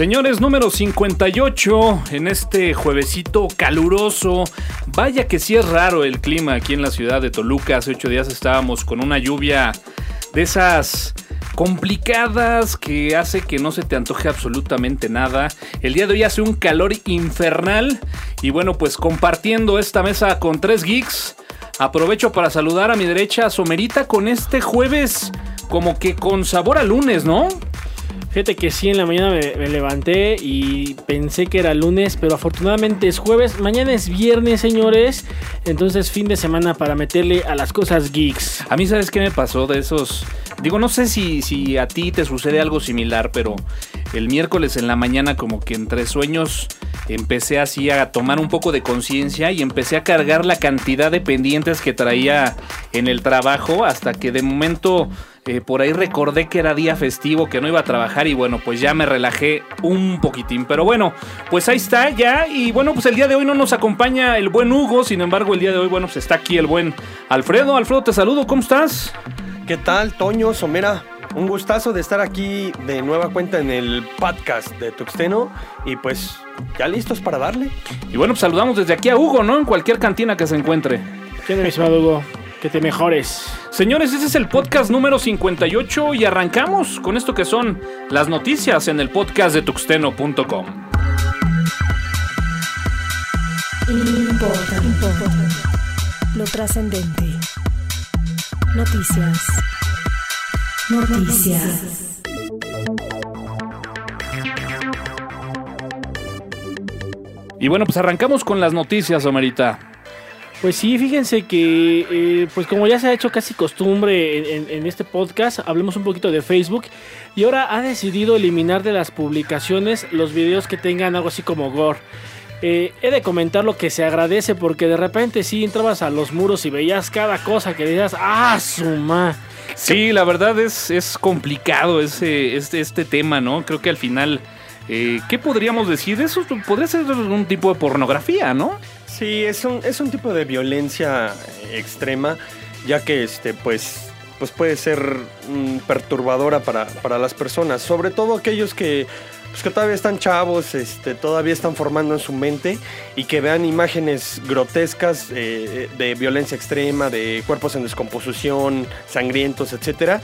Señores, número 58 en este juevesito caluroso. Vaya que sí es raro el clima aquí en la ciudad de Toluca. Hace ocho días estábamos con una lluvia de esas complicadas que hace que no se te antoje absolutamente nada. El día de hoy hace un calor infernal y bueno, pues compartiendo esta mesa con tres geeks, aprovecho para saludar a mi derecha a Somerita con este jueves como que con sabor a lunes, ¿no? Fíjate que sí, en la mañana me, me, levanté y pensé que era lunes, pero afortunadamente es jueves. Mañana es viernes, señores. Entonces, fin de semana para meterle a las cosas geeks. A mí, ¿sabes qué me pasó de esos? Digo, no sé si, si a ti te sucede algo similar, pero el miércoles en la mañana, como que entre sueños, empecé así a tomar un poco de conciencia y empecé a cargar la cantidad de pendientes que traía en el trabajo hasta que de momento eh, por ahí recordé que era día festivo, que no iba a trabajar y bueno, pues ya me relajé un poquitín. Pero bueno, pues ahí está ya. Y bueno, pues el día de hoy no nos acompaña el buen Hugo, sin embargo el día de hoy, bueno, pues está aquí el buen Alfredo. Alfredo, te saludo, ¿cómo estás? ¿Qué tal, Toño, Somera? Un gustazo de estar aquí de nueva cuenta en el podcast de Tuxteno y pues ya listos para darle. Y bueno, pues saludamos desde aquí a Hugo, ¿no? En cualquier cantina que se encuentre. ¿Qué mi estimado Hugo? Que te mejores. Señores, ese es el podcast número 58 y arrancamos con esto que son las noticias en el podcast de tuxteno.com. Importa, importa. Lo trascendente. Noticias. Noticias. Y bueno, pues arrancamos con las noticias, Omerita. Pues sí, fíjense que, eh, pues como ya se ha hecho casi costumbre en, en, en, este podcast, hablemos un poquito de Facebook y ahora ha decidido eliminar de las publicaciones los videos que tengan algo así como gore. Eh, he de comentar lo que se agradece porque de repente sí entrabas a los muros y veías cada cosa que decías, ¡ah, suma! Sí, la verdad es, es complicado ese, este, este tema, ¿no? Creo que al final, eh, ¿qué podríamos decir? Eso podría ser un tipo de pornografía, ¿no? Sí, es un, es un tipo de violencia extrema, ya que este, pues, pues puede ser mm, perturbadora para, para las personas, sobre todo aquellos que pues que todavía están chavos, este, todavía están formando en su mente y que vean imágenes grotescas eh, de violencia extrema, de cuerpos en descomposición, sangrientos, etcétera,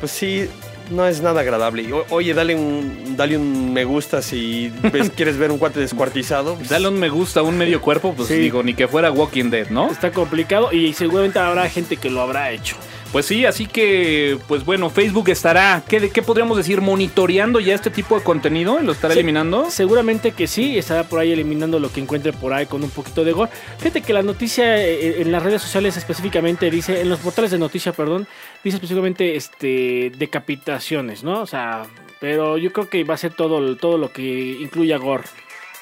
pues sí, no es nada agradable. Oye, dale un, dale un me gusta si ves, quieres ver un cuate descuartizado. Pues. Dale un me gusta a un medio cuerpo, pues sí. digo, ni que fuera Walking Dead, ¿no? Está complicado y seguramente habrá gente que lo habrá hecho. Pues sí, así que, pues bueno, Facebook estará, ¿qué, qué podríamos decir? ¿Monitoreando ya este tipo de contenido? ¿Lo estará sí, eliminando? Seguramente que sí, estará por ahí eliminando lo que encuentre por ahí con un poquito de gore. Fíjate que la noticia eh, en las redes sociales específicamente dice, en los portales de noticia, perdón, dice específicamente este decapitaciones, ¿no? O sea, pero yo creo que va a ser todo, todo lo que incluya gore.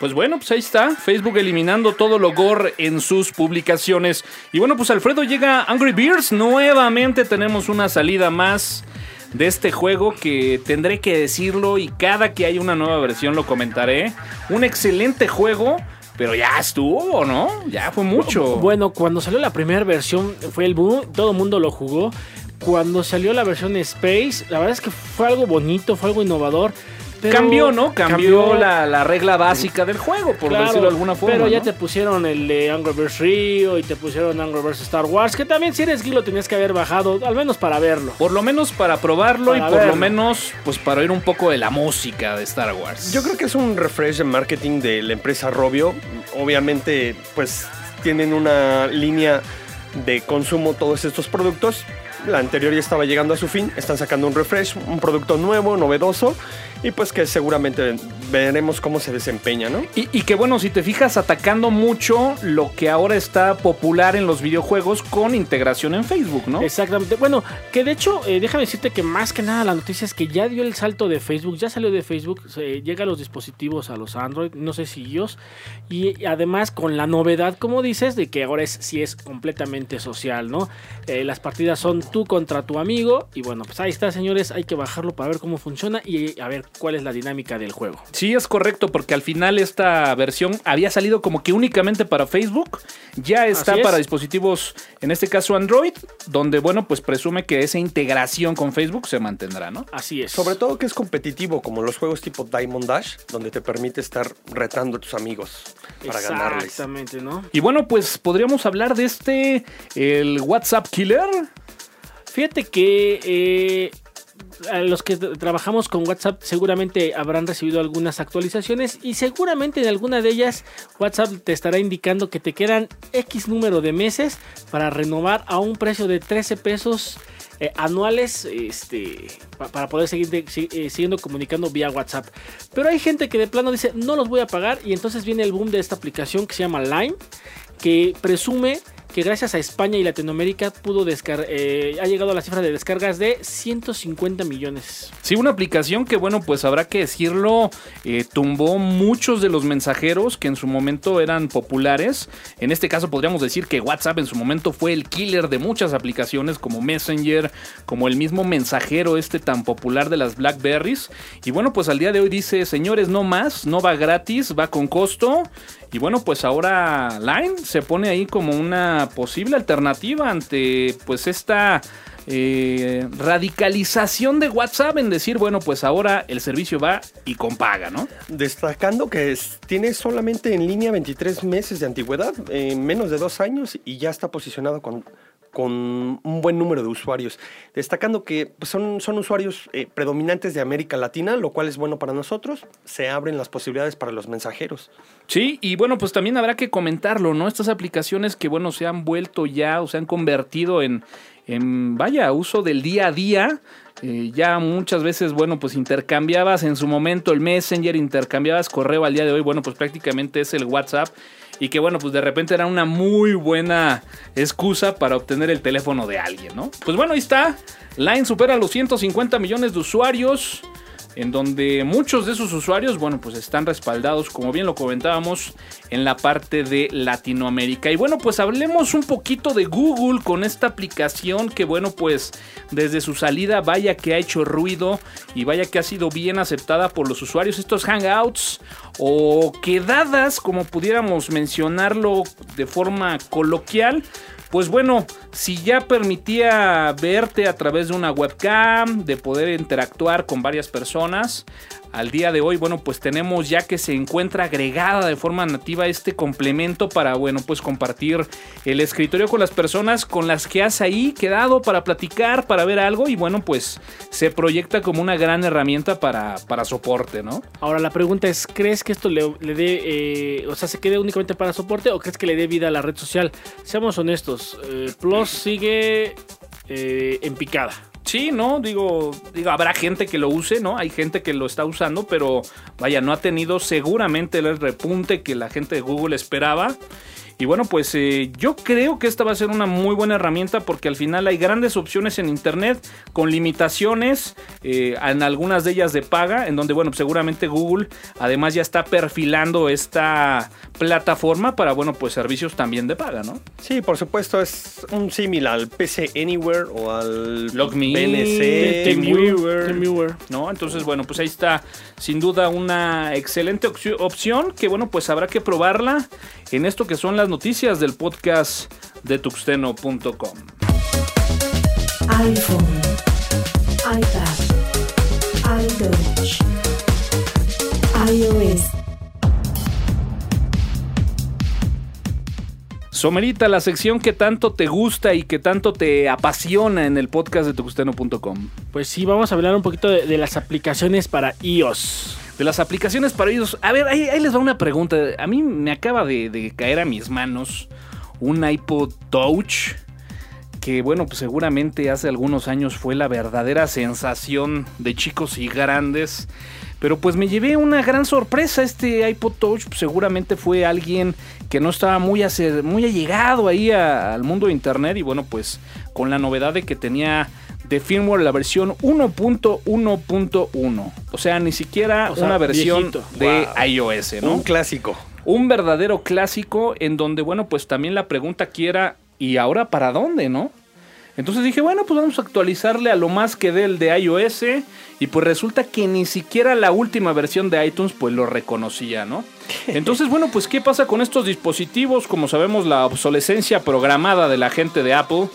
Pues bueno, pues ahí está, Facebook eliminando todo lo gore en sus publicaciones. Y bueno, pues Alfredo llega Angry Birds, nuevamente tenemos una salida más de este juego que tendré que decirlo y cada que haya una nueva versión lo comentaré. Un excelente juego. Pero ya estuvo, ¿no? Ya fue mucho. Bueno, cuando salió la primera versión fue el boom, todo el mundo lo jugó. Cuando salió la versión Space, la verdad es que fue algo bonito, fue algo innovador. Pero cambió, ¿no? Cambió, cambió la, la, regla básica del juego, por claro, decirlo de alguna forma. Pero ya ¿no? te pusieron el de Angry Birds Rio y te pusieron Angry Birds Star Wars, que también si eres geek lo tenías que haber bajado, al menos para verlo. Por lo menos para probarlo para y por verlo. lo menos pues para oír un poco de la música de Star Wars. Yo creo que es un refresh de marketing de la empresa Robio. Obviamente, pues tienen una línea de consumo todos estos productos. La anterior ya estaba llegando a su fin, están sacando un refresh, un producto nuevo, novedoso y pues que seguramente veremos cómo se desempeña, ¿no? Y, y, que bueno, si te fijas, atacando mucho lo que ahora está popular en los videojuegos con integración en Facebook, ¿no? Exactamente. Bueno, que de hecho, eh, déjame decirte que más que nada la noticia es que ya dio el salto de Facebook, ya salió de Facebook, eh, llega a los dispositivos, a los Android, no sé si ellos, y además con la novedad, como dices, de que ahora es sí es completamente social, ¿no? Eh, las partidas son tú contra tu amigo, y bueno, pues ahí está, señores, hay que bajarlo para ver cómo funciona y a ver cuál es la dinámica del juego. Sí, es correcto, porque al final esta versión había salido como que únicamente para Facebook. Ya está es. para dispositivos, en este caso Android, donde, bueno, pues presume que esa integración con Facebook se mantendrá, ¿no? Así es. Sobre todo que es competitivo, como los juegos tipo Diamond Dash, donde te permite estar retando a tus amigos para ganarles. Exactamente, ¿no? Y bueno, pues podríamos hablar de este, el WhatsApp Killer. Fíjate que eh, los que trabajamos con WhatsApp seguramente habrán recibido algunas actualizaciones y seguramente en alguna de ellas WhatsApp te estará indicando que te quedan X número de meses para renovar a un precio de 13 pesos eh, anuales este, pa- para poder seguir eh, siguiendo comunicando vía WhatsApp. Pero hay gente que de plano dice no los voy a pagar y entonces viene el boom de esta aplicación que se llama Line que presume que gracias a España y Latinoamérica pudo descar eh, ha llegado a la cifra de descargas de 150 millones. Sí, una aplicación que, bueno, pues habrá que decirlo, eh, tumbó muchos de los mensajeros que en su momento eran populares. En este caso podríamos decir que WhatsApp en su momento fue el killer de muchas aplicaciones como Messenger, como el mismo mensajero este tan popular de las Blackberries. Y bueno, pues al día de hoy dice, señores, no más, no va gratis, va con costo. Y bueno, pues ahora Line se pone ahí como una posible alternativa ante pues esta eh, radicalización de WhatsApp en decir, bueno, pues ahora el servicio va y con paga, ¿no? Destacando que tiene solamente en línea 23 meses de antigüedad, menos de dos años, y ya está posicionado con, con un buen número de usuarios. Destacando que pues, son, son usuarios eh, predominantes de América Latina, lo cual es bueno para nosotros. Se abren las posibilidades para los mensajeros. Sí, y bueno, pues también habrá que comentarlo, ¿no? Estas aplicaciones que, bueno, se han vuelto ya o se han convertido en, en vaya, uso del día a día. Eh, ya muchas veces, bueno, pues intercambiabas en su momento el Messenger, intercambiabas correo al día de hoy, bueno, pues prácticamente es el WhatsApp. Y que bueno, pues de repente era una muy buena excusa para obtener el teléfono de alguien, ¿no? Pues bueno, ahí está. Line supera los 150 millones de usuarios en donde muchos de esos usuarios, bueno, pues están respaldados, como bien lo comentábamos, en la parte de Latinoamérica. Y bueno, pues hablemos un poquito de Google con esta aplicación que, bueno, pues desde su salida, vaya que ha hecho ruido y vaya que ha sido bien aceptada por los usuarios. Estos Hangouts o quedadas, como pudiéramos mencionarlo de forma coloquial, pues bueno, si ya permitía verte a través de una webcam, de poder interactuar con varias personas, al día de hoy, bueno, pues tenemos ya que se encuentra agregada de forma nativa este complemento para, bueno, pues compartir el escritorio con las personas con las que has ahí quedado para platicar, para ver algo y bueno, pues se proyecta como una gran herramienta para, para soporte, ¿no? Ahora la pregunta es, ¿crees que esto le, le dé, eh, o sea, se quede únicamente para soporte o crees que le dé vida a la red social? Seamos honestos, eh, Plus sigue eh, en picada. Sí, no, digo, digo, habrá gente que lo use, ¿no? Hay gente que lo está usando, pero vaya, no ha tenido seguramente el repunte que la gente de Google esperaba. Y bueno, pues eh, yo creo que esta va a ser una muy buena herramienta porque al final hay grandes opciones en Internet con limitaciones, eh, en algunas de ellas de paga, en donde, bueno, seguramente Google además ya está perfilando esta plataforma para, bueno, pues servicios también de paga, ¿no? Sí, por supuesto, es un símil al PC Anywhere o al LogMe, TeamViewer. TeamViewer. ¿no? Entonces, bueno, pues ahí está sin duda una excelente opci- opción que, bueno, pues habrá que probarla en esto que son las noticias del podcast de tuxteno.com. iPhone, iPad, iOS, Somerita, la sección que tanto te gusta y que tanto te apasiona en el podcast de tuxteno.com. Pues sí, vamos a hablar un poquito de, de las aplicaciones para iOS. De las aplicaciones para ellos. A ver, ahí, les va una pregunta. A mí me acaba de, caer a mis manos un iPod Touch. Que bueno, pues seguramente hace algunos años fue la verdadera sensación de chicos y grandes. Pero pues me llevé una gran sorpresa. Este iPod Touch pues, seguramente fue alguien que no estaba muy, acer- muy allegado ahí al mundo de internet. Y bueno, pues con la novedad de que tenía de firmware la versión 1.1.1. O sea, ni siquiera O sea, una versión viejito. de Wow. iOS, ¿no? Un clásico. Un verdadero clásico en donde, bueno, pues también la pregunta aquí era, ¿y ahora para dónde, no? Entonces dije, bueno, pues vamos a actualizarle a lo más que dé el de iOS. Y pues resulta que ni siquiera la última versión de iTunes pues lo reconocía, ¿no? Entonces, bueno, pues ¿qué pasa con estos dispositivos? Como sabemos, la obsolescencia programada de la gente de Apple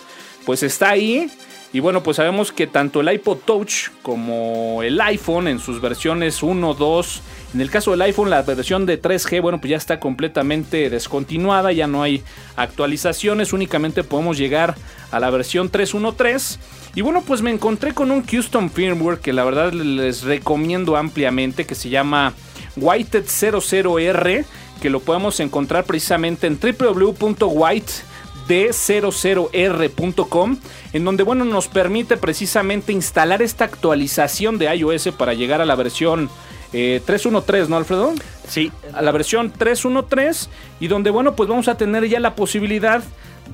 pues está ahí. Y bueno, pues sabemos que tanto el iPod Touch como el iPhone en sus versiones 1, 2, en el caso del iPhone la versión de 3G, bueno, pues ya está completamente descontinuada, ya no hay actualizaciones, únicamente podemos llegar a la versión 3.1.3. Y bueno, pues me encontré con un custom firmware que la verdad les recomiendo ampliamente, que se llama Whited 00R, que lo podemos encontrar precisamente en www.white d00r.com, en donde bueno, nos permite precisamente instalar esta actualización de iOS para llegar a la versión eh, 3.1.3, ¿no, Alfredo? Sí. A la versión 3.1.3 y donde bueno, pues vamos a tener ya la posibilidad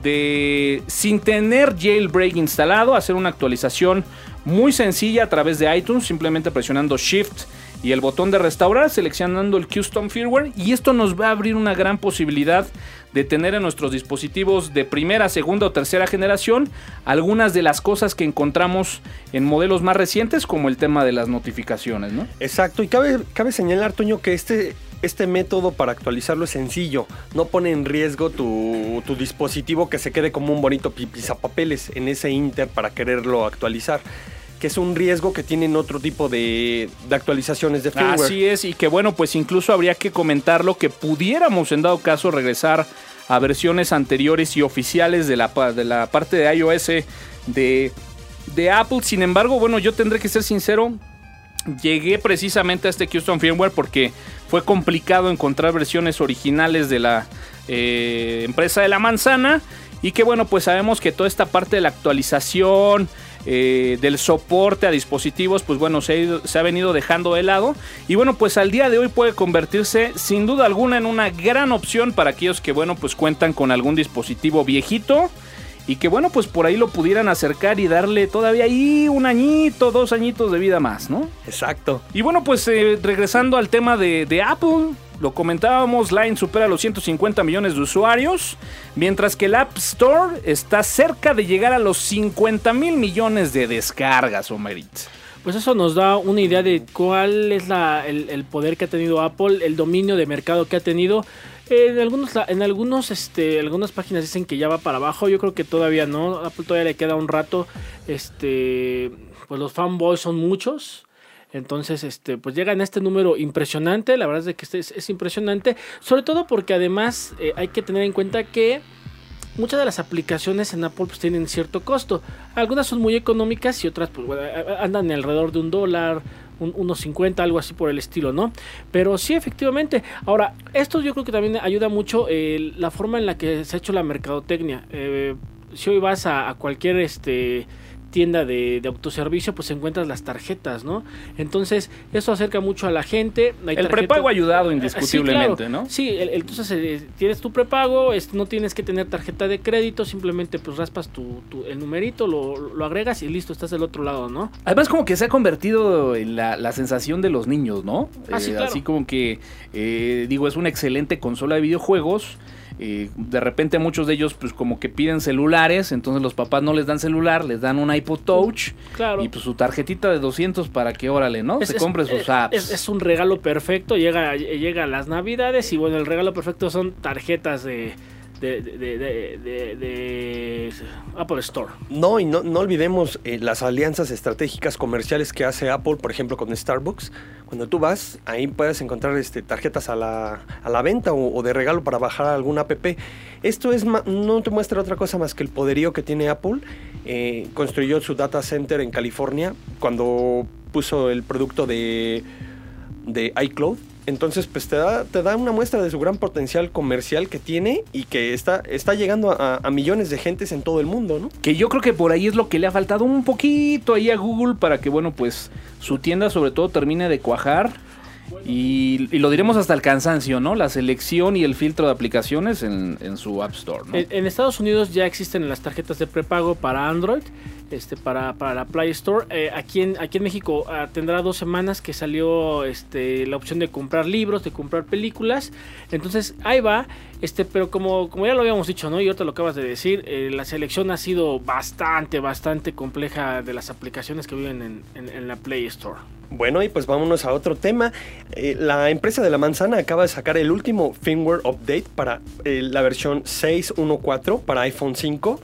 de, sin tener jailbreak instalado, hacer una actualización muy sencilla a través de iTunes, simplemente presionando Shift y el botón de restaurar, seleccionando el custom firmware y esto nos va a abrir una gran posibilidad de tener en nuestros dispositivos de primera, segunda o tercera generación algunas de las cosas que encontramos en modelos más recientes como el tema de las notificaciones, ¿no? Exacto, y cabe, cabe señalar, Toño, que este, este método para actualizarlo es sencillo. No pone en riesgo tu, tu dispositivo que se quede como un bonito pisapapeles en ese inter para quererlo actualizar que es un riesgo que tienen otro tipo de, actualizaciones de firmware. Así es, y que bueno, pues incluso habría que comentarlo que pudiéramos en dado caso regresar a versiones anteriores y oficiales de la, de la parte de iOS de, de Apple. Sin embargo, bueno, yo tendré que ser sincero, llegué precisamente a este custom firmware porque fue complicado encontrar versiones originales de la eh, empresa de la manzana y que bueno pues sabemos que toda esta parte de la actualización eh, del soporte a dispositivos, pues bueno, se ha, ido, se ha, venido dejando de lado. Y bueno, pues al día de hoy puede convertirse sin duda alguna en una gran opción para aquellos que, bueno, pues cuentan con algún dispositivo viejito. Y que bueno, pues por ahí lo pudieran acercar y darle todavía ahí un añito, dos añitos de vida más, ¿no? Exacto. Y bueno, pues eh, regresando al tema de, de Apple, lo comentábamos, Line supera los 150 millones de usuarios, mientras que el App Store está cerca de llegar a los 50 mil millones de descargas, Omerit. Pues eso nos da una idea de cuál es el, el, poder que ha tenido Apple, el dominio de mercado que ha tenido. En algunos, en algunos, este, algunas páginas dicen que ya va para abajo. Yo creo que todavía no. Apple todavía le queda un rato. Este, pues los fanboys son muchos. Entonces, este, pues llega en este número impresionante. La verdad es que este es, es impresionante. Sobre todo porque además eh, hay que tener en cuenta que muchas de las aplicaciones en Apple pues, tienen cierto costo. Algunas son muy económicas y otras pues, bueno, andan alrededor de un dólar, un, unos 50, algo así por el estilo, ¿no? Pero sí, efectivamente. Ahora, esto yo creo que también ayuda mucho eh, la forma en la que se ha hecho la mercadotecnia. Eh, si hoy vas a, a cualquier este tienda de, de, autoservicio, pues encuentras las tarjetas, ¿no? Entonces, eso acerca mucho a la gente. Hay el prepago ha ayudado indiscutiblemente, sí, claro. ¿no? Sí, el, el, entonces eh, tienes tu prepago, es, no tienes que tener tarjeta de crédito, simplemente pues raspas tu, tu el numerito, lo, lo, agregas y listo, estás del otro lado, ¿no? Además, como que se ha convertido en la, la sensación de los niños, ¿no? Ah, sí, eh, claro. Así como que, eh, digo, es una excelente consola de videojuegos. Eh, de repente muchos de ellos pues como que piden celulares, entonces los papás no les dan celular, les dan un iPod Touch claro. y pues su tarjetita de 200 para que órale, ¿no? Es, Se es, compre sus apps. Es, es, un regalo perfecto, llega, llega a las navidades y bueno, el regalo perfecto son tarjetas de... De, Apple Store. No, y no, no olvidemos eh, las alianzas estratégicas comerciales que hace Apple, por ejemplo, con Starbucks. Cuando tú vas, ahí puedes encontrar este, tarjetas a la, a la venta o, de regalo para bajar algún app. Esto es no te muestra otra cosa más que el poderío que tiene Apple. Eh, construyó su data center en California cuando puso el producto de, de iCloud. Entonces, pues te da, te da una muestra de su gran potencial comercial que tiene y que está, está llegando a, a, millones de gentes en todo el mundo, ¿no? Que yo creo que por ahí es lo que le ha faltado un poquito ahí a Google para que, bueno, pues su tienda sobre todo termine de cuajar. Y, lo diremos hasta el cansancio, ¿no? La selección y el filtro de aplicaciones en, su App Store, ¿no? En, en, Estados Unidos ya existen las tarjetas de prepago para Android. este, para, para la Play Store. Eh, aquí, en, aquí en México ah, tendrá dos semanas que salió este, la opción de comprar libros, de comprar películas. Entonces ahí va. Este, pero como, como ya lo habíamos dicho, ¿no? Y ahorita lo acabas de decir, eh, la selección ha sido bastante, bastante compleja de las aplicaciones que viven en, la Play Store. Bueno, y pues vámonos a otro tema. Eh, la empresa de la manzana acaba de sacar el último firmware update para eh, la versión 6.1.4 para iPhone 5.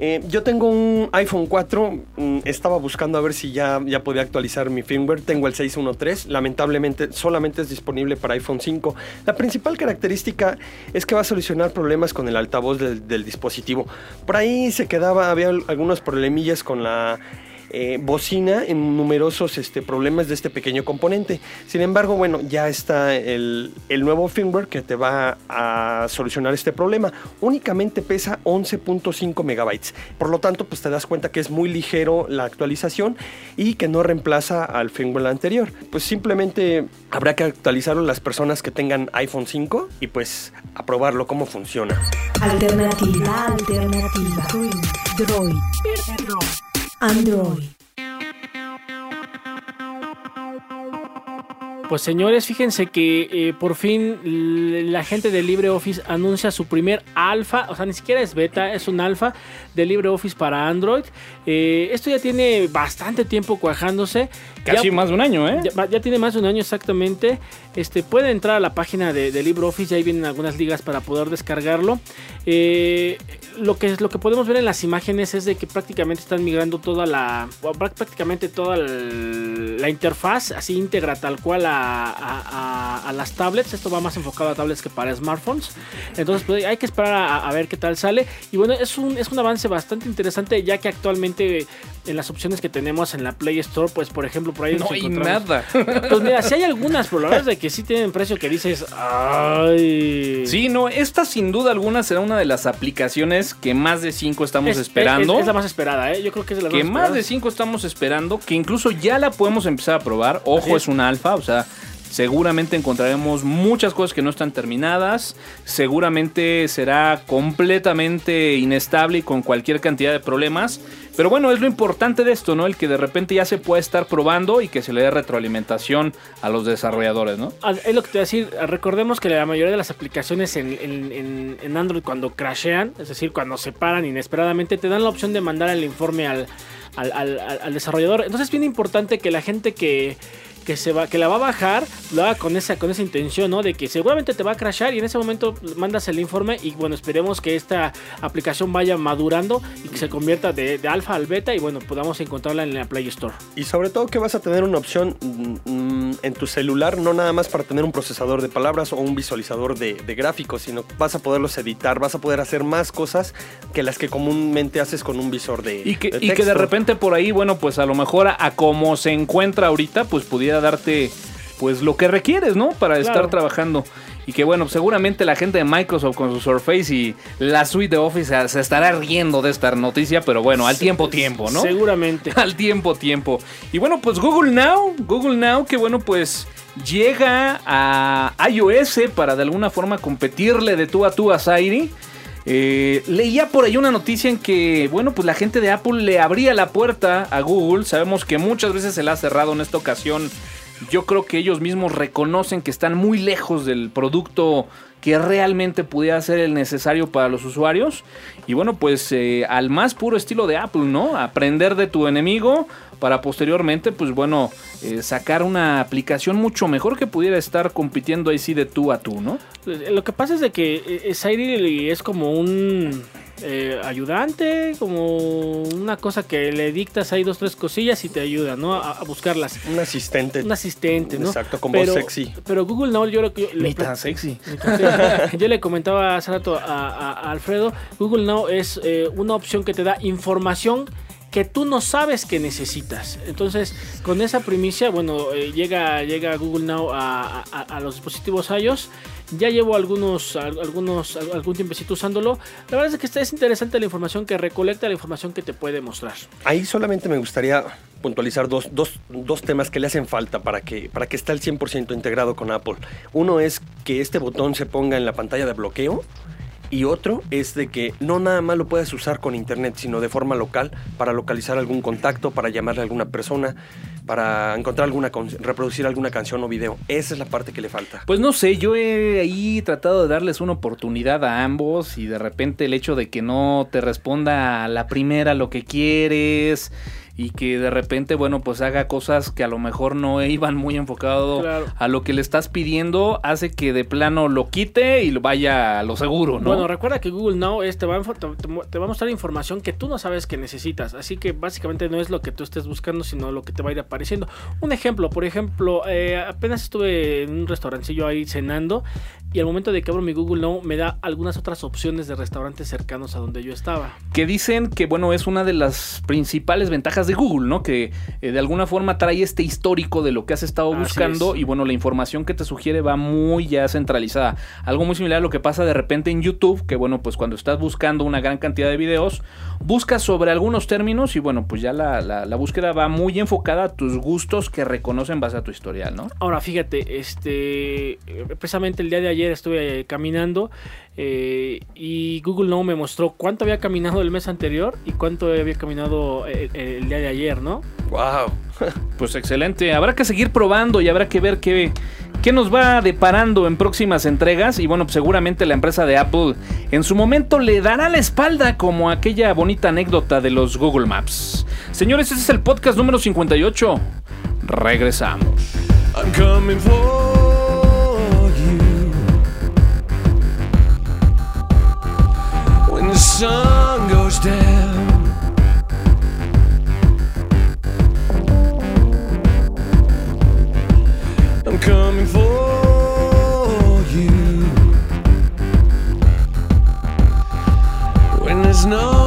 Eh, yo tengo un iPhone 4, mm, estaba buscando a ver si ya, ya podía actualizar mi firmware. Tengo el 6.1.3, lamentablemente solamente es disponible para iPhone 5. La principal característica es que va a solucionar problemas con el altavoz del, del dispositivo. Por ahí se quedaba, había algunos problemillas con la eh, bocina en numerosos este, problemas de este pequeño componente. Sin embargo, bueno, ya está el, el nuevo firmware que te va a solucionar este problema. Únicamente pesa 11.5 megabytes. Por lo tanto, pues te das cuenta que es muy ligero la actualización y que no reemplaza al firmware anterior. Pues simplemente habrá que actualizarlo las personas que tengan iPhone 5 y pues a probarlo cómo funciona. Alternativa, alternativa. Droid. Android. Pues señores, fíjense que eh, por fin la gente de LibreOffice anuncia su primer alfa, o sea, ni siquiera es beta, es un alfa de LibreOffice para Android. Eh, esto ya tiene bastante tiempo cuajándose. Casi Ya- más de un año, ¿eh? ya, tiene más de un año exactamente. Este, puede entrar a la página de, de LibreOffice ahí vienen algunas ligas para poder descargarlo. Eh, lo, que, lo que podemos ver en las imágenes es de que prácticamente están migrando toda la. prácticamente toda el- la interfaz, así íntegra tal cual a, a- a- a las tablets. Esto va más enfocado a tablets que para smartphones. Entonces pues, hay que esperar a, a ver qué tal sale. Y bueno, es un, es un avance bastante interesante ya que actualmente en las opciones que tenemos en la Play Store, pues por ejemplo por ahí No nos hay nada. pues mira, si hay algunas, pero la verdad es de que sí tienen precio que dices, ay. Sí, no, esta sin duda alguna será una de las aplicaciones que más de 5 estamos Es- esperando. Es, es la más esperada, ¿eh? Yo creo que es la que más más de. 5 estamos esperando, que incluso ya la podemos empezar a probar. Ojo, es. es un alfa, o sea, seguramente encontraremos muchas cosas que no están terminadas. Seguramente será completamente inestable y con cualquier cantidad de problemas. Pero bueno, es lo importante de esto, ¿no? El que de repente ya se pueda estar probando y que se le dé retroalimentación a los desarrolladores, ¿no? Ah, Es lo que te voy a decir. Recordemos que la mayoría de las aplicaciones en, en- Android cuando crashean, es decir, cuando se paran inesperadamente, te dan la opción de mandar el informe al- al- al- al desarrollador. Entonces es bien importante que la gente que, que, se va, que la va a bajar lo haga con esa, con esa intención, ¿no? De que seguramente te va a crashar y en ese momento mandas el informe y bueno, esperemos que esta aplicación vaya madurando y que se convierta de, de alfa al beta y bueno, podamos encontrarla en la Play Store. Y sobre todo que vas a tener una opción mm, en tu celular, no nada más para tener un procesador de palabras o un visualizador de, de gráficos, sino vas a poderlos editar, vas a poder hacer más cosas que las que comúnmente haces con un visor de Y que, de y que de repente por ahí, bueno, pues a lo mejor a, a como se encuentra ahorita, pues pudiera darte pues lo que requieres, ¿no? Para Claro. estar trabajando. Y que bueno, seguramente la gente de Microsoft con su Surface y la suite de Office se, se estará riendo de esta noticia, pero bueno, al tiempo tiempo, ¿no? Seguramente. Al tiempo tiempo. Y bueno, pues Google Now, Google Now que bueno, pues llega a iOS para de alguna forma competirle de tú a tú a Siri. Eh, leía por ahí una noticia en que, bueno, pues la gente de Apple le abría la puerta a Google. Sabemos que muchas veces se la ha cerrado en esta ocasión. Yo creo que ellos mismos reconocen que están muy lejos del producto que realmente pudiera ser el necesario para los usuarios. Y bueno, pues eh, al más puro estilo de Apple, ¿no? Aprender de tu enemigo para posteriormente, pues bueno, eh, sacar una aplicación mucho mejor que pudiera estar compitiendo ahí sí de tú a tú, ¿no? Eh, Lo que pasa es de que eh, Siri es como un eh, ayudante, como una cosa que le dictas ahí dos, tres cosillas y te ayuda, ¿no? A, a buscarlas. Un asistente. Un asistente, ¿no? Exacto, con voz sexy. Pero Google Now, yo creo que... Ni le- tan sexy. yo le comentaba hace rato a, a- a Alfredo, Google Now es eh, una opción que te da información que tú no sabes que necesitas. Entonces, con esa primicia, bueno, eh, llega, llega Google Now a, los dispositivos iOS. Ya llevo algunos, al- algunos, al- algún tiempecito usándolo. La verdad es que esta es interesante la información que recolecta, la información que te puede mostrar. Ahí solamente me gustaría puntualizar dos, dos- dos temas que le hacen falta para que, para que esté al 100% integrado con Apple. Uno es que este botón se ponga en la pantalla de bloqueo Y otro es de que no nada más lo puedes usar con internet, sino de forma local para localizar algún contacto, para llamarle a alguna persona, para encontrar alguna, reproducir alguna canción o video. Esa es la parte que le falta. Pues no sé, yo he ahí tratado de darles una oportunidad a ambos y de repente el hecho de que no te responda a la primera lo que quieres y que de repente, bueno, pues haga cosas que a lo mejor no iban muy enfocado Claro. a lo que le estás pidiendo, hace que de plano lo quite y lo vaya a lo seguro, ¿no? Bueno, recuerda que Google Now es- te, va a, info- te- te- te va a mostrar información que tú no sabes que necesitas. Así que básicamente no es lo que tú estés buscando, sino lo que te va a ir apareciendo. Un ejemplo, por ejemplo, eh, apenas estuve en un restaurancillo ahí cenando y al momento de que abro mi Google Now me da algunas otras opciones de restaurantes cercanos a donde yo estaba. que dicen que bueno es una de las principales ventajas de Google, ¿no? Que eh, de alguna forma trae este histórico de lo que has estado Así buscando es. y bueno la información que te sugiere va muy ya centralizada. Algo muy similar a lo que pasa de repente en YouTube, que bueno pues cuando estás buscando una gran cantidad de videos buscas sobre algunos términos y bueno pues ya la, la- la búsqueda va muy enfocada a tus gustos que reconocen en base a tu historial, ¿no? Ahora, fíjate, este, eh, precisamente el día de ayer estuve caminando eh, y Google Now me mostró cuánto había caminado el mes anterior y cuánto había caminado eh, el día de ayer, ¿no? ¡Wow! Pues excelente. Habrá que seguir probando y habrá que ver qué, qué nos va deparando en próximas entregas. Y bueno, pues seguramente la empresa de Apple en su momento le dará la espalda como aquella bonita anécdota de los Google Maps. Señores, este es el podcast número 58. Regresamos. I'm coming for sun goes down. I'm coming for you. When there's no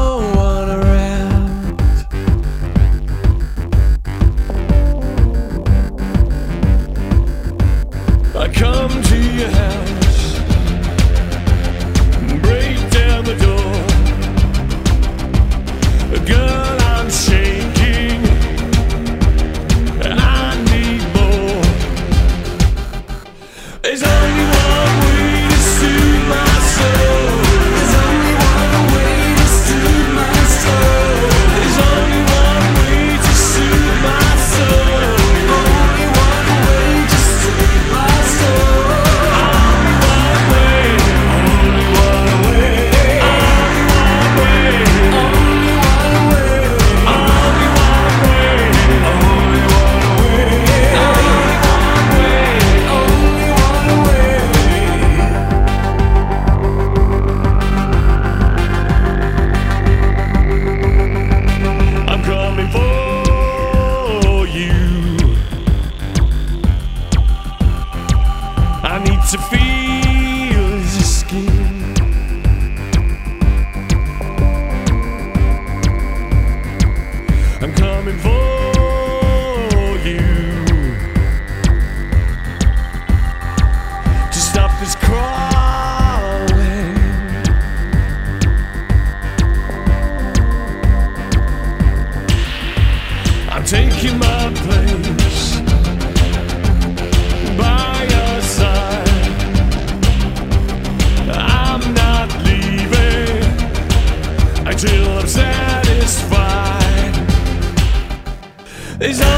Is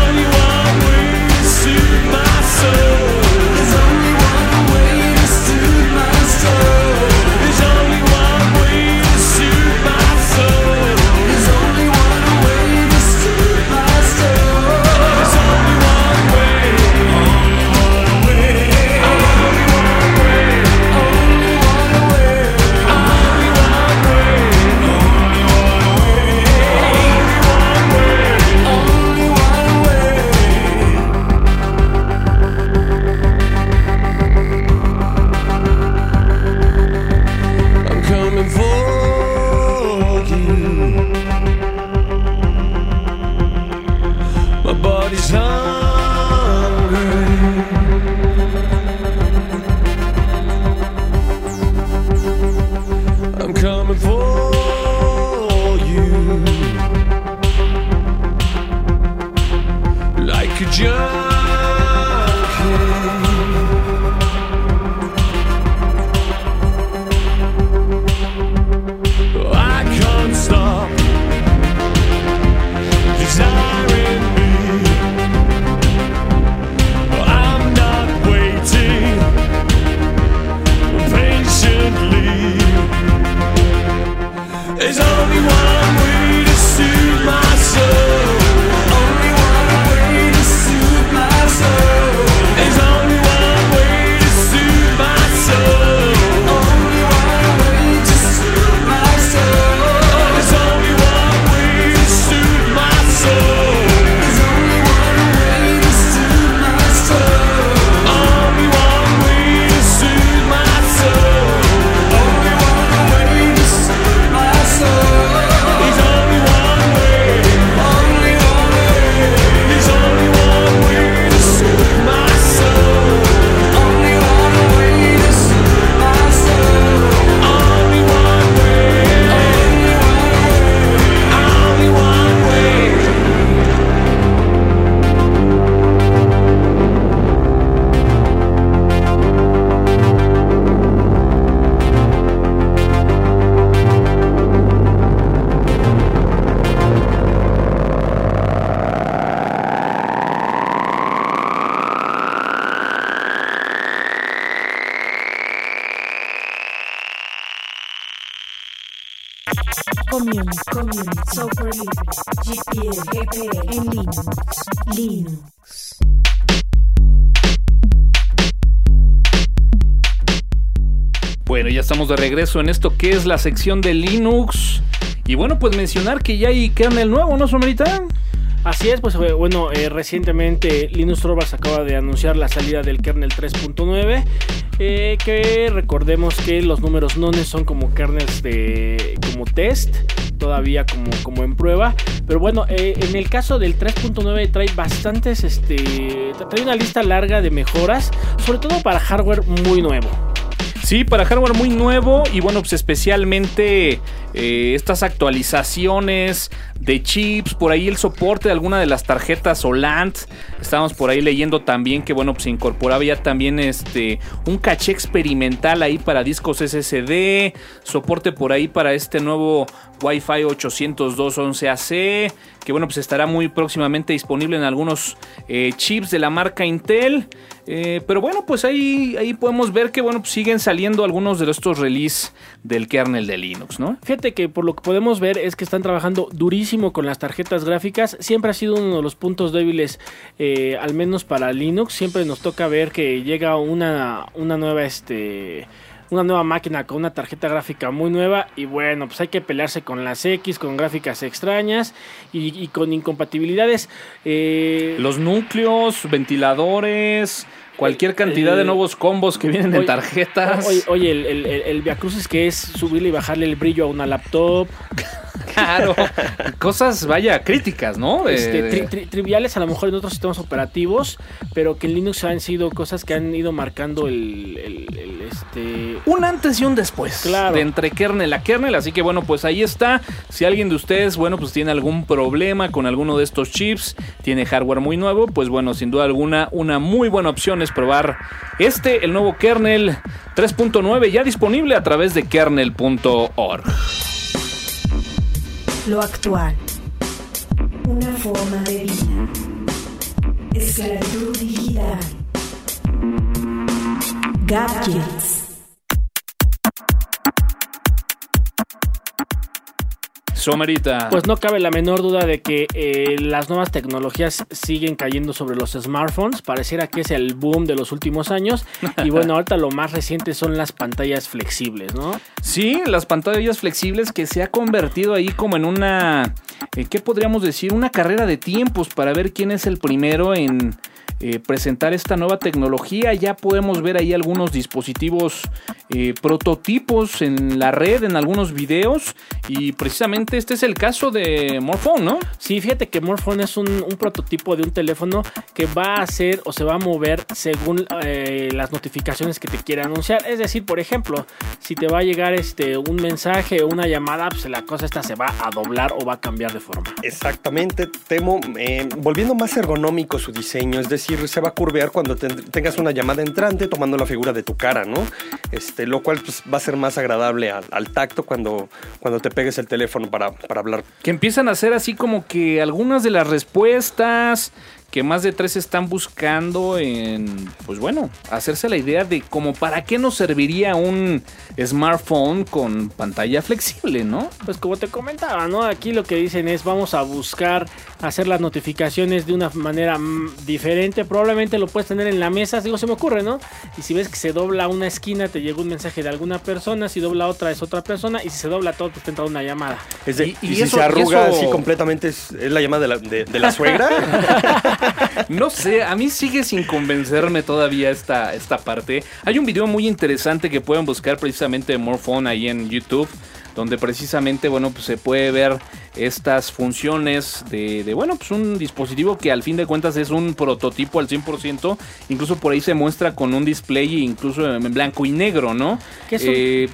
Bueno, ya estamos de regreso en esto que es la sección de Linux. Y bueno, pues mencionar que ya hay kernel nuevo, ¿no, Somerita? Así es, pues eh, bueno, eh, recientemente Linux Torvalds acaba de anunciar la salida del kernel 3.9, eh, que recordemos que los números nones son como kernels de como test, todavía como, como en prueba, pero bueno, en el caso del 3.9 trae bastantes, este, trae una lista larga de mejoras, sobre todo para hardware muy nuevo. Sí, para hardware muy nuevo y bueno, pues especialmente eh, estas actualizaciones de chips, por ahí el soporte de alguna de las tarjetas OLAND. Estábamos por ahí leyendo también que bueno, pues incorporaba ya también este un caché experimental ahí para discos SSD, soporte por ahí para este nuevo Wi-Fi 802.11ac, que bueno, pues estará muy próximamente disponible en algunos eh, chips de la marca Intel. Eh, pero bueno, pues ahí, ahí podemos ver que bueno, pues siguen saliendo algunos de estos release del kernel de Linux, ¿no? Fíjate que por lo que podemos ver es que están trabajando durísimo con las tarjetas gráficas. Siempre ha sido uno de los puntos débiles, eh, al menos para Linux. Siempre nos toca ver que llega una, una nueva este una nueva máquina con una tarjeta gráfica muy nueva y bueno, pues hay que pelearse con las X, con gráficas extrañas y, y con incompatibilidades. Eh, Los núcleos, ventiladores, cualquier cantidad de nuevos combos que vienen en Oye, tarjetas. Oye, oye, el, el, el, el Viacrucis que es subirle y bajarle el brillo a una laptop. Claro, cosas, vaya, críticas, ¿no? Este, de- tri- tri- triviales a lo mejor en otros sistemas operativos, pero que en Linux han sido cosas que han ido marcando el, el- el, este un antes y un después Claro. de entre kernel a kernel. Así que bueno, pues ahí está. Si alguien de ustedes, bueno, pues tiene algún problema con alguno de estos chips, tiene hardware muy nuevo, pues bueno, sin duda alguna, una muy buena opción es probar este, el nuevo kernel 3.9, ya disponible a través de kernel.org. Lo actual. Una forma de vida. Esclavitud digital. Gadgets. Somerita. Pues no cabe la menor duda de que eh, las nuevas tecnologías siguen cayendo sobre los smartphones. Pareciera que es el boom de los últimos años. Y bueno, ahorita lo más reciente son las pantallas flexibles, ¿no? Sí, las pantallas flexibles que se ha convertido ahí como en una, eh, ¿qué podríamos decir? Una carrera de tiempos para ver quién es el primero en eh, presentar esta nueva tecnología. Ya podemos ver ahí algunos dispositivos eh, prototipos en la red, en algunos videos. Y precisamente este es el caso de Morphone, ¿no? Sí, fíjate que Morphone es un, un prototipo de un teléfono que va a hacer o se va a mover según eh, las notificaciones que te quiera anunciar. Es decir, por ejemplo, si te va a llegar este un mensaje o una llamada, pues la cosa esta se va a doblar o va a cambiar de forma. Exactamente, temo, eh, volviendo más ergonómico su diseño, es decir, se va a curvear cuando ten- tengas una llamada entrante tomando la figura de tu cara, ¿no? Este, lo cual pues, va a ser más agradable al, al tacto cuando, cuando te pegues el teléfono para, para hablar. que empiezan a hacer así como que algunas de las respuestas que más de tres están buscando en, pues bueno, hacerse la idea de como para qué nos serviría un smartphone con pantalla flexible, ¿no? Pues como te comentaba, ¿no? Aquí lo que dicen es vamos a buscar hacer las notificaciones de una manera mm, diferente. Probablemente lo puedes tener en la mesa, digo, se me ocurre, ¿no? Y si ves que se dobla una esquina, te llega un mensaje de alguna persona, si dobla otra es otra persona, y si se dobla todo, te está entrando una llamada. Es de- Y- y, y si eso- se arruga eso- así completamente, ¿es, es la llamada de la, de- de la suegra? No sé, a mí sigue sin convencerme todavía esta, esta parte. Hay un video muy interesante que pueden buscar precisamente de Morphone ahí en YouTube, donde precisamente, bueno, pues se puede ver estas funciones de, de, bueno, pues un dispositivo que al fin de cuentas es un prototipo al 100%, incluso por ahí se muestra con un display incluso en blanco y negro, ¿no? ¿Qué es un- Eh,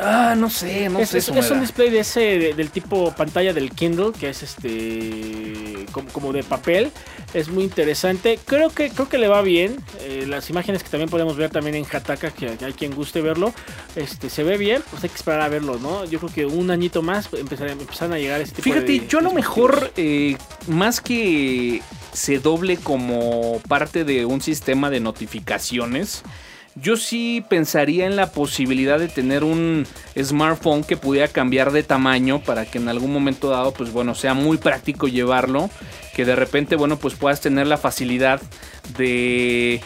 ah, no sé, no es, sé. es- un display de ese de- del tipo pantalla del Kindle, que es este como, como de papel. Es muy interesante. Creo que creo que le va bien. Eh, las imágenes que también podemos ver también en Hataka, que, que hay quien guste verlo, este se ve bien. Pues hay que esperar a verlo, ¿no? Yo creo que un añito más empezarán, empezarán a llegar tipo Fíjate, de yo a lo mejor, eh, más que se doble como parte de un sistema de notificaciones, yo sí pensaría en la posibilidad de tener un smartphone que pudiera cambiar de tamaño para que en algún momento dado, pues bueno, sea muy práctico llevarlo, que de repente, bueno, pues puedas tener la facilidad de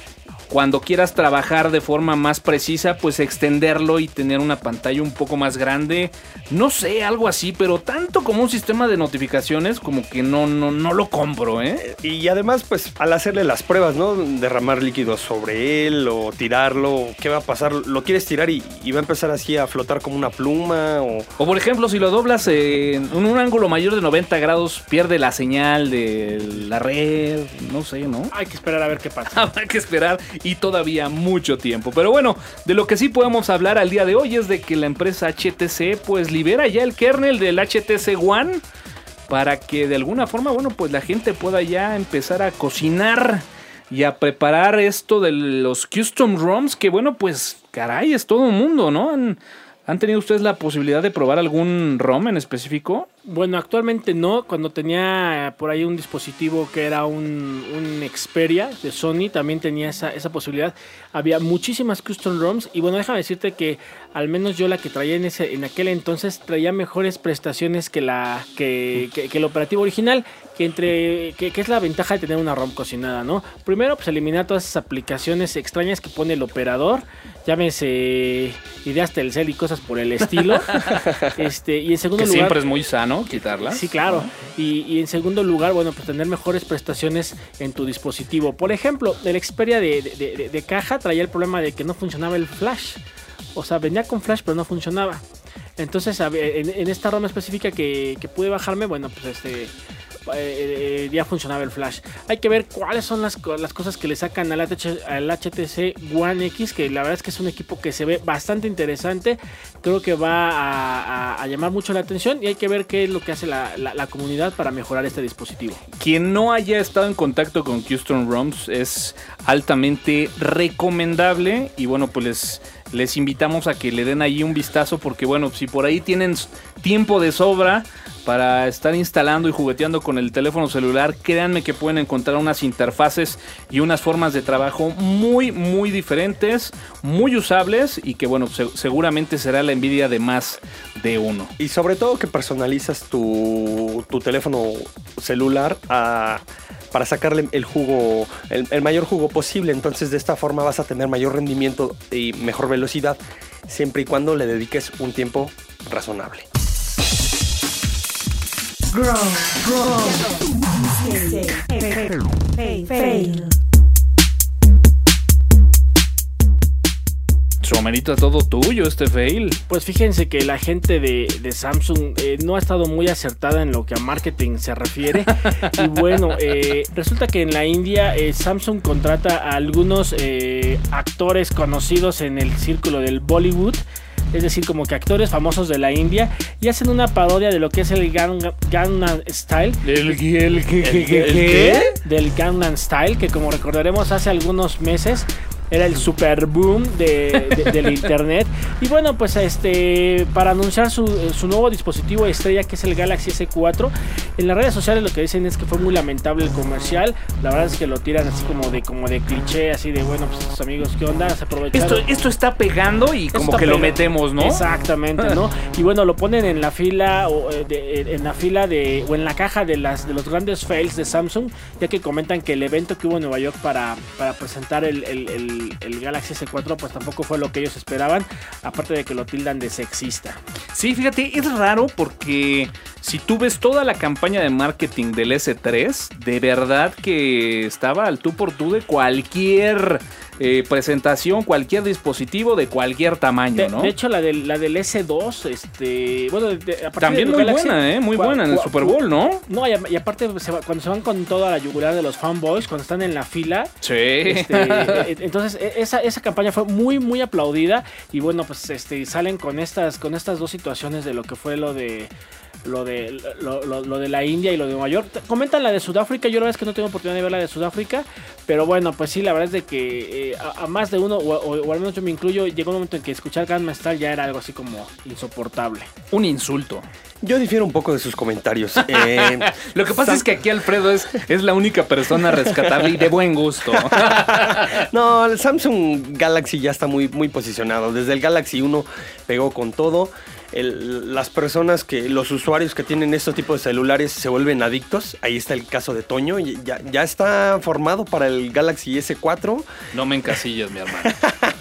cuando quieras trabajar de forma más precisa, pues extenderlo y tener una pantalla un poco más grande. No sé, algo así, pero tanto como un sistema de notificaciones, como que no, no, no lo compro, ¿eh? Y además, pues al hacerle las pruebas, ¿no? Derramar líquidos sobre él o tirarlo, ¿qué va a pasar? ¿Lo quieres tirar y, y va a empezar así a flotar como una pluma? O... O por ejemplo, si lo doblas en un ángulo mayor de 90 grados, pierde la señal de la red, no sé, ¿no? Hay que esperar a ver qué pasa. Habrá que esperar y todavía mucho tiempo. Pero bueno, de lo que sí podemos hablar al día de hoy es de que la empresa HTC pues libera ya el kernel del HTC One para que de alguna forma, bueno, pues la gente pueda ya empezar a cocinar y a preparar esto de los custom ROMs que bueno, pues caray, es todo un mundo, ¿no? ¿Han, han tenido ustedes la posibilidad de probar algún ROM en específico? Bueno, actualmente no. Cuando tenía por ahí un dispositivo que era un, un Xperia de Sony, también tenía esa, esa posibilidad. Había muchísimas custom ROMs y bueno, déjame decirte que al menos yo la que traía en, ese, en aquel entonces traía mejores prestaciones que, la, que, que- que el operativo original, que, entre, que, que es la ventaja de tener una ROM cocinada, ¿no? Primero, pues eliminar todas esas aplicaciones extrañas que pone el operador, llámese ideas Telcel y cosas por el estilo. este, y en segundo Que lugar... siempre es muy sano quitarlas. Sí, claro. Y, y en segundo lugar, bueno, pues tener mejores prestaciones en tu dispositivo. Por ejemplo, el Xperia de, de- de- de caja traía el problema de que no funcionaba el flash. O sea, venía con flash, pero no funcionaba. Entonces, en esta ROM específica que, que pude bajarme, bueno, pues este. Eh, eh, ya funcionaba el flash. Hay que ver cuáles son las, las cosas que le sacan al, HTC, HTC One X, que la verdad es que es un equipo que se ve bastante interesante. Creo que va a, llamar mucho la atención y hay que ver qué es lo que hace la, la- la comunidad para mejorar este dispositivo. Quien no haya estado en contacto con Custom ROMs es altamente recomendable y bueno, pues les, les invitamos a que le den ahí un vistazo porque bueno, si por ahí tienen tiempo de sobra para estar instalando y jugueteando con el teléfono celular, créanme que pueden encontrar unas interfaces y unas formas de trabajo muy, muy diferentes, muy usables y que bueno, se- seguramente será la envidia de más de uno. Y sobre todo que personalizas tu, tu teléfono celular a- para sacarle el jugo, el, el mayor jugo posible. Entonces de esta forma vas a tener mayor rendimiento y mejor velocidad, siempre y cuando le dediques un tiempo razonable. Grow, grow. Somerito, todo tuyo este fail. Pues fíjense que la gente de, de Samsung eh, no ha estado muy acertada en lo que a marketing se refiere. y bueno, eh, resulta que en la India eh, Samsung contrata a algunos eh, actores conocidos en el círculo del Bollywood. Es decir, como que actores famosos de la India y hacen una parodia de lo que es el Gang- Gangnam Style. ¿El, el, ¿El qué? Del Gangnam Style, que como recordaremos hace algunos meses era el super boom de, de- del internet. Y bueno, pues este para anunciar su, su nuevo dispositivo estrella que es el Galaxy S4, en las redes sociales lo que dicen es que fue muy lamentable el comercial. La verdad es que lo tiran así como de como de cliché, así de bueno, pues estos amigos, ¿qué onda? Se aprovecharon. Esto, esto está pegando y como que lo metemos, ¿no? Exactamente, ¿no? Y bueno, lo ponen en la fila o eh, de- en la fila de o en la caja de las de los grandes fails de Samsung, ya que comentan que el evento que hubo en Nueva York para, para presentar el, el- el- el Galaxy S4 pues tampoco fue lo que ellos esperaban, aparte de que lo tildan de sexista. Sí, fíjate, es raro porque si tú ves toda la campaña de marketing del S3, de verdad que estaba al tú por tú de cualquier eh, presentación, cualquier dispositivo de cualquier tamaño, De, ¿no? de hecho la del, la del S2, este, bueno, de- de- a También muy Galaxy- buena, ¿eh? Muy buena en el Super Bowl, ¿no? No, y, aparte se va- cuando se van con toda la yugular de los fanboys, cuando están en la fila, Sí. Este, eh, entonces, e- esa, esa campaña fue muy, muy aplaudida. Y bueno, pues este, salen con estas, con estas dos situaciones de lo que fue lo de. Lo de, lo, lo- lo de la India y lo de Nueva York. Comentan la de Sudáfrica. Yo la verdad es que no tengo oportunidad de ver la de Sudáfrica. Pero bueno, pues sí, la verdad es de que eh, a, a más de uno, o, o- o al menos yo me incluyo, llegó un momento en que escuchar Gangnam Style ya era algo así como insoportable. Un insulto. Yo difiero un poco de sus comentarios. Eh, Lo que pasa es que aquí Alfredo es, es la única persona rescatable y de buen gusto. No, el Samsung Galaxy ya está muy, muy posicionado. Desde el Galaxy 1 pegó con todo. El- las personas que, los usuarios que tienen estos tipos de celulares se vuelven adictos. Ahí está el caso de Toño. Ya, ya está formado para el Galaxy S4. No me encasilles, mi hermano.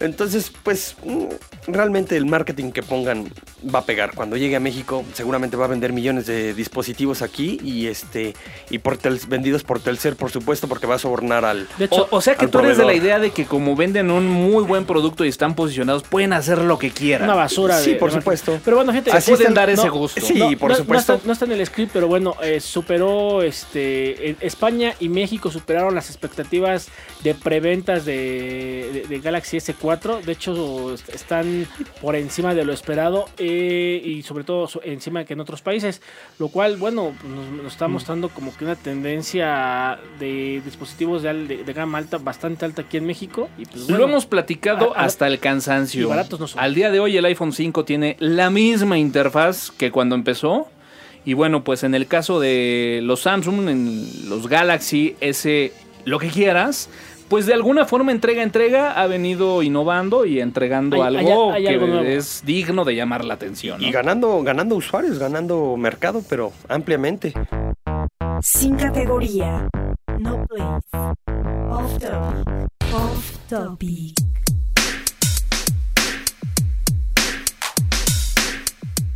Entonces, pues mm, realmente el marketing que pongan va a pegar. Cuando llegue a México, seguramente va a vender millones de dispositivos aquí y este y por tel- vendidos por Telcel, por supuesto, porque va a sobornar al. De hecho, O, o sea que tú eres de la proveedor. idea de que como venden un muy buen producto y están posicionados, pueden hacer lo que quieran. una basura. Sí, de- por de supuesto. Pero bueno, gente, Se pueden dar ese no, gusto. Sí, No, por no- supuesto. No está, no está en el script, pero bueno, eh, superó este España y México superaron las expectativas de preventas de, de- de Galaxy S4. De hecho, est- están por encima de lo esperado eh, y sobre todo encima que en otros países. Lo cual, bueno, nos, nos Mm. está mostrando como que una tendencia de dispositivos de, al- de- de gama alta bastante alta aquí en México. Y pues, Lo hemos platicado a- a- hasta el cansancio. baratos no son. Al día de hoy el iPhone 5 tiene la misma interfaz que cuando empezó. Y bueno, pues en el caso de los Samsung, en los Galaxy S, lo que quieras, pues de alguna forma entrega entrega ha venido innovando y entregando Hay- algo hay que algo es digno de llamar la atención. ¿no? Y ganando, ganando usuarios, ganando mercado, pero ampliamente. Sin categoría. No place. Off topic. Off topic.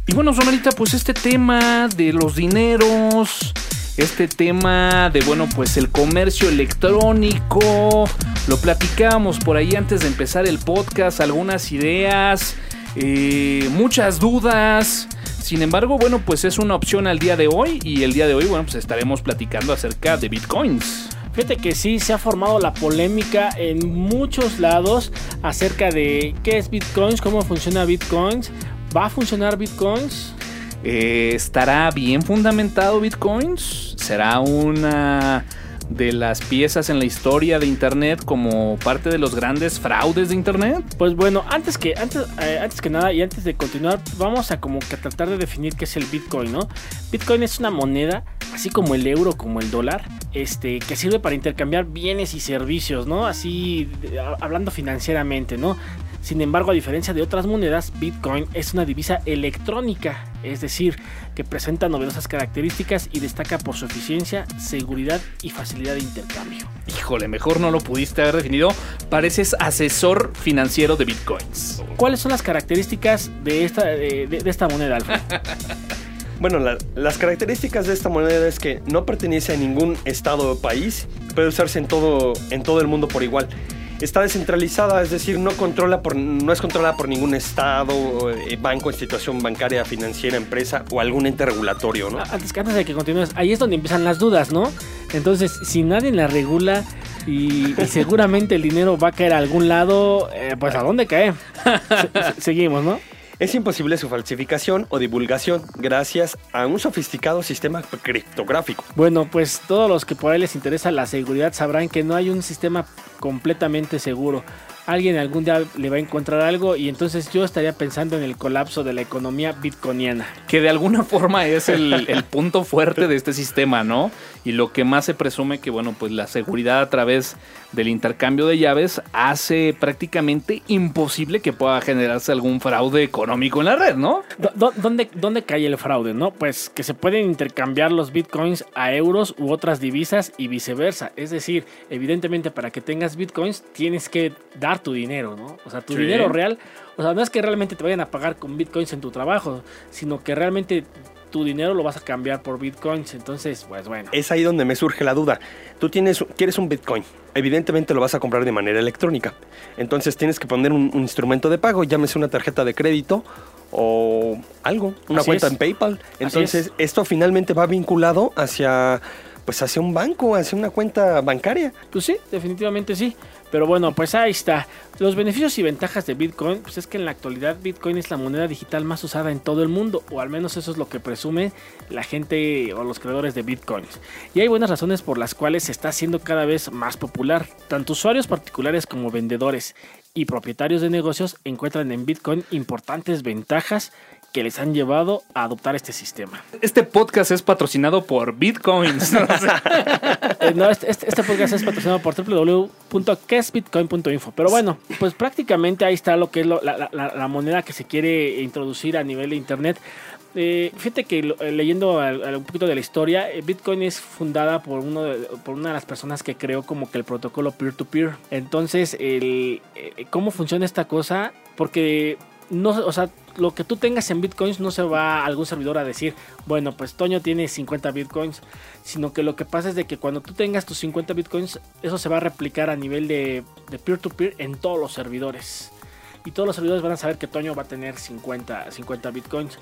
Y bueno, Somerita, pues este tema de los dineros, este tema de, bueno, pues el comercio electrónico, lo platicábamos por ahí antes de empezar el podcast, algunas ideas, eh, muchas dudas. Sin embargo, bueno, pues es una opción al día de hoy y el día de hoy, bueno, pues estaremos platicando acerca de bitcoins. Fíjate que sí, se ha formado la polémica en muchos lados acerca de qué es Bitcoins, cómo funciona Bitcoins, ¿va a funcionar Bitcoins? Eh, ¿Estará bien fundamentado Bitcoins? ¿Será una de las piezas en la historia de Internet como parte de los grandes fraudes de Internet? Pues bueno, antes que, eh, antes que nada y antes de continuar, vamos a como que tratar de definir qué es el Bitcoin, ¿no? Bitcoin es una moneda, así como el euro, como el dólar, este, que sirve para intercambiar bienes y servicios, ¿no? Así, hablando financieramente, ¿no? Sin embargo, a diferencia de otras monedas, Bitcoin es una divisa electrónica, es decir, que presenta novedosas características y destaca por su eficiencia, seguridad y facilidad de intercambio. Híjole, mejor no lo pudiste haber definido. Pareces asesor financiero de Bitcoins. ¿Cuáles son las características de esta, de, de- de esta moneda, Alfred? Bueno, la- las características de esta moneda es que no pertenece a ningún estado o país, puede usarse en todo, en todo el mundo por igual. Está descentralizada, es decir, no, controla por, no es controlada por ningún estado, eh, banco, institución bancaria, financiera, empresa o algún ente regulatorio, ¿no? Antes, antes de que continúes, ahí es donde empiezan las dudas, ¿no? Entonces, si nadie la regula y, y seguramente el dinero va a caer a algún lado, eh, pues ¿a dónde cae? Se- se- seguimos, ¿no? Es imposible su falsificación o divulgación gracias a un sofisticado sistema criptográfico. Bueno, pues todos los que por ahí les interesa la seguridad sabrán que no hay un sistema completamente seguro. Alguien algún día le va a encontrar algo y entonces yo estaría pensando en el colapso de la economía bitcoiniana. Que de alguna forma es el, el punto fuerte de este sistema, ¿no? Y lo que más se presume que, bueno, pues la seguridad a través del intercambio de llaves hace prácticamente imposible que pueda generarse algún fraude económico en la red, ¿no? ¿Dónde, ¿Dónde cae el fraude? no? Pues que se pueden intercambiar los bitcoins a euros u otras divisas y viceversa. Es decir, evidentemente para que tengas bitcoins tienes que dar tu dinero, ¿no? O sea, tu Sí. dinero real. O sea, no es que realmente te vayan a pagar con bitcoins en tu trabajo, sino que realmente tu dinero lo vas a cambiar por bitcoins. Entonces, pues bueno. Es ahí donde me surge la duda. Tú tienes, quieres un Bitcoin. Evidentemente lo vas a comprar de manera electrónica. Entonces tienes que poner un, un instrumento de pago, llámese una tarjeta de crédito o algo, una Así cuenta es. en PayPal. Entonces es. esto finalmente va vinculado hacia, pues hacia un banco, hacia una cuenta bancaria. Pues sí, definitivamente sí. Pero bueno, pues ahí está. Los beneficios y ventajas de Bitcoin, pues es que en la actualidad Bitcoin es la moneda digital más usada en todo el mundo, o al menos eso es lo que presume la gente o los creadores de Bitcoins. Y hay buenas razones por las cuales se está haciendo cada vez más popular. Tanto usuarios particulares como vendedores y propietarios de negocios encuentran en Bitcoin importantes ventajas que les han llevado a adoptar este sistema. Este podcast es patrocinado por Bitcoins. Eh, no, este, este- este podcast es patrocinado por www.quesbitcoin.info. Pero bueno, pues prácticamente ahí está lo que es lo- la, la- la- la moneda que se quiere introducir a nivel de internet. Eh, fíjate que eh, leyendo un poquito de la historia, Bitcoin es fundada por, uno de, por una de las personas que creó como que el protocolo peer-to-peer. Entonces, el, ¿cómo funciona esta cosa? Porque no, o sea, lo que tú tengas en bitcoins no se va a algún servidor a decir, bueno, pues Toño tiene 50 bitcoins, sino que lo que pasa es de que cuando tú tengas tus 50 bitcoins, eso se va a replicar a nivel de peer-to-peer en todos los servidores. Y todos los servidores van a saber que Toño va a tener 50, 50 bitcoins.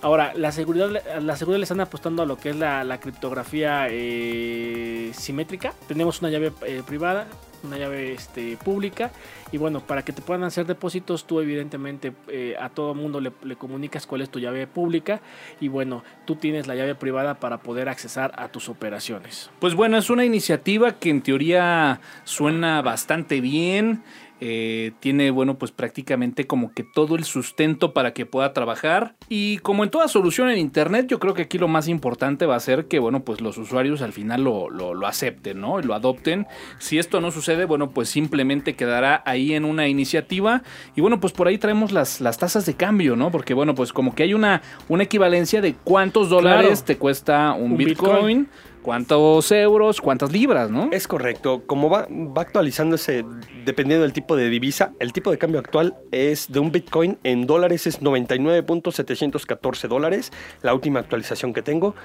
Ahora, la seguridad, la seguridad le están apostando a lo que es la, la criptografía eh, simétrica. Tenemos una llave eh, privada, una llave este, pública. Y bueno, para que te puedan hacer depósitos, tú evidentemente eh, a todo mundo le, le comunicas cuál es tu llave pública. Y bueno, tú tienes la llave privada para poder accesar a tus operaciones. Pues bueno, es una iniciativa que en teoría suena bastante bien. Eh, tiene, bueno, pues prácticamente como que todo el sustento para que pueda trabajar. Y como en toda solución en Internet, yo creo que aquí lo más importante va a ser que, bueno, pues los usuarios al final lo, lo, lo acepten, ¿no? Y lo adopten. Si esto no sucede, bueno, pues simplemente quedará ahí en una iniciativa. Y bueno, pues por ahí traemos las, las tasas de cambio, ¿no? Porque, bueno, pues como que hay una, una equivalencia de cuántos dólares Claro. te cuesta un, Un Bitcoin, Bitcoin. Cuántos euros, cuántas libras, ¿no? Es correcto. Como va, va actualizándose dependiendo del tipo de divisa, el tipo de cambio actual es de un Bitcoin en dólares es 99.714 dólares, la última actualización que tengo.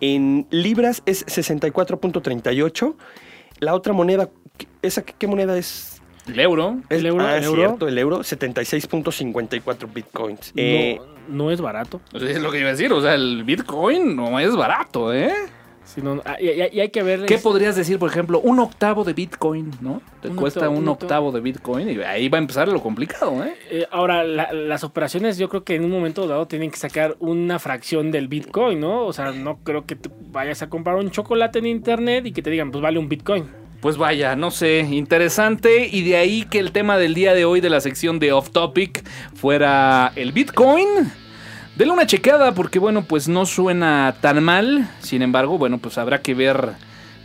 En libras es 64.38. La otra moneda, ¿esa qué, moneda es? El euro. Es- El euro, ah, el euro. cierto, el euro, 76.54 Bitcoins. Eh, no es barato. Es lo que iba a decir, o sea, el Bitcoin no es barato, ¿eh? Ah, y, hay que ver... ¿Qué es- podrías decir, por ejemplo, un octavo de Bitcoin, ¿no? Te Un cuesta octavo, un octavo de Bitcoin y ahí va a empezar lo complicado, ¿eh? Eh, ahora, la- las operaciones yo creo que en un momento dado tienen que sacar una fracción del Bitcoin, ¿no? O sea, no creo que vayas a comprar un chocolate en internet y que te digan, pues vale un Bitcoin. Pues vaya, no sé, interesante. Y de ahí que el tema del día de hoy de la sección de Off Topic fuera el Bitcoin. Denle una chequeada porque, bueno, pues no suena tan mal. Sin embargo, bueno, pues habrá que ver,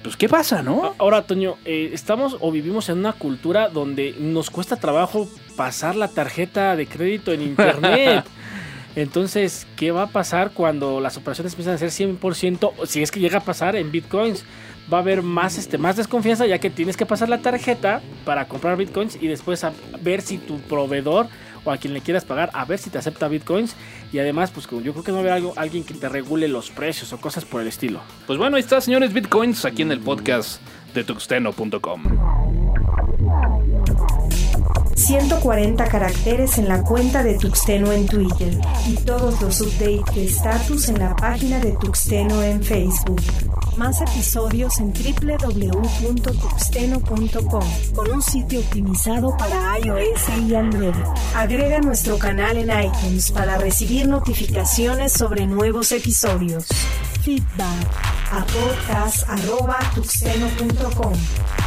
pues qué pasa, ¿no? Ahora, Toño, eh, estamos o vivimos en una cultura donde nos cuesta trabajo pasar la tarjeta de crédito en internet. Entonces, ¿qué va a pasar cuando las operaciones empiezan a ser 100%, o si es que llega a pasar en bitcoins? Va a haber más, este, más desconfianza ya que tienes que pasar la tarjeta para comprar bitcoins y después a ver si tu proveedor o a quien le quieras pagar, a ver si te acepta bitcoins. Y además, pues yo creo que no va a haber algo, alguien que te regule los precios o cosas por el estilo. Pues bueno, ahí está, señores Bitcoins, aquí en el podcast de tuxteno.com. 140 caracteres en la cuenta de Tuxteno en Twitter y todos los updates de estatus en la página de Tuxteno en Facebook. Más episodios en www.tuxteno.com con un sitio optimizado para iOS y Android. Agrega nuestro canal en iTunes para recibir notificaciones sobre nuevos episodios. Feedback a.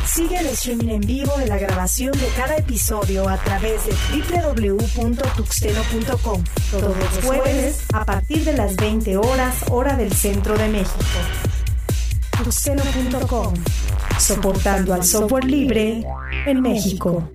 Sigue el streaming en vivo de la grabación de cada episodio a través de www.tuxteno.com todos los jueves a partir de las 20 horas hora del centro de México. Tuxteno.com Soportando al software libre en México.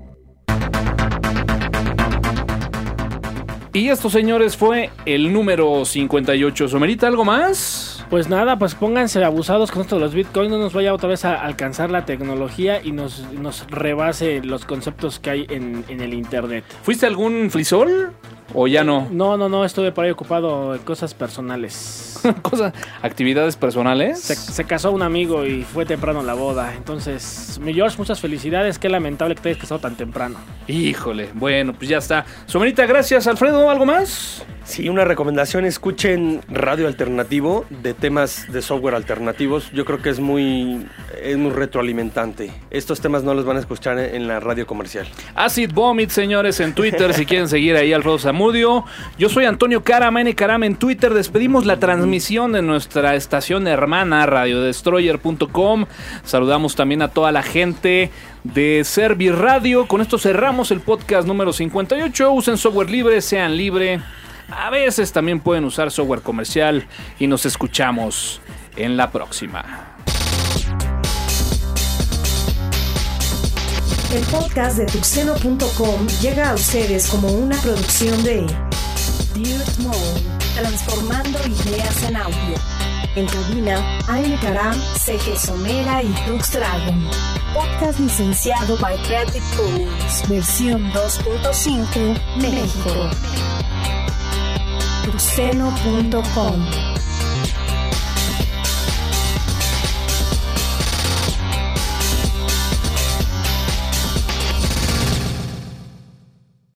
Y esto, señores, fue el número 58. ¿Somerita algo más? Pues nada, pues pónganse abusados con esto de los bitcoins, no nos vaya otra vez a alcanzar la tecnología y nos, nos rebase los conceptos que hay en, en el internet. ¿Fuiste algún frisol? ¿O ya no? No, no, no, estuve por ahí ocupado en cosas personales. Cosa, actividades personales. Se, se casó un amigo y fue temprano la boda. Entonces, mi George, muchas felicidades. Qué lamentable que te hayas casado tan temprano. Híjole, bueno, pues ya está. Somerita, gracias. Alfredo, ¿algo más? Sí, una recomendación, escuchen radio alternativo de temas de software alternativos. Yo creo que es muy, es muy retroalimentante. Estos temas no los van a escuchar en la radio comercial. Acid Vomit, señores, en Twitter, si quieren seguir ahí Alfredo Zamudio. Yo soy Antonio Carama, N Carama en Twitter. Despedimos la transmisión de nuestra estación hermana, radiodestroyer.com. Saludamos también a toda la gente de Servi Radio. Con esto cerramos el podcast número 58. Usen software libre, sean libre. A veces también pueden usar software comercial y nos escuchamos en la próxima. El podcast de tuxeno.com llega a ustedes como una producción de Dirt Mode, transformando ideas en audio. En cabina, Aile Karam, CG Somera y Tux Dragon. Podcast licenciado by Creative Commons, versión 2.5, México. tuxeno.com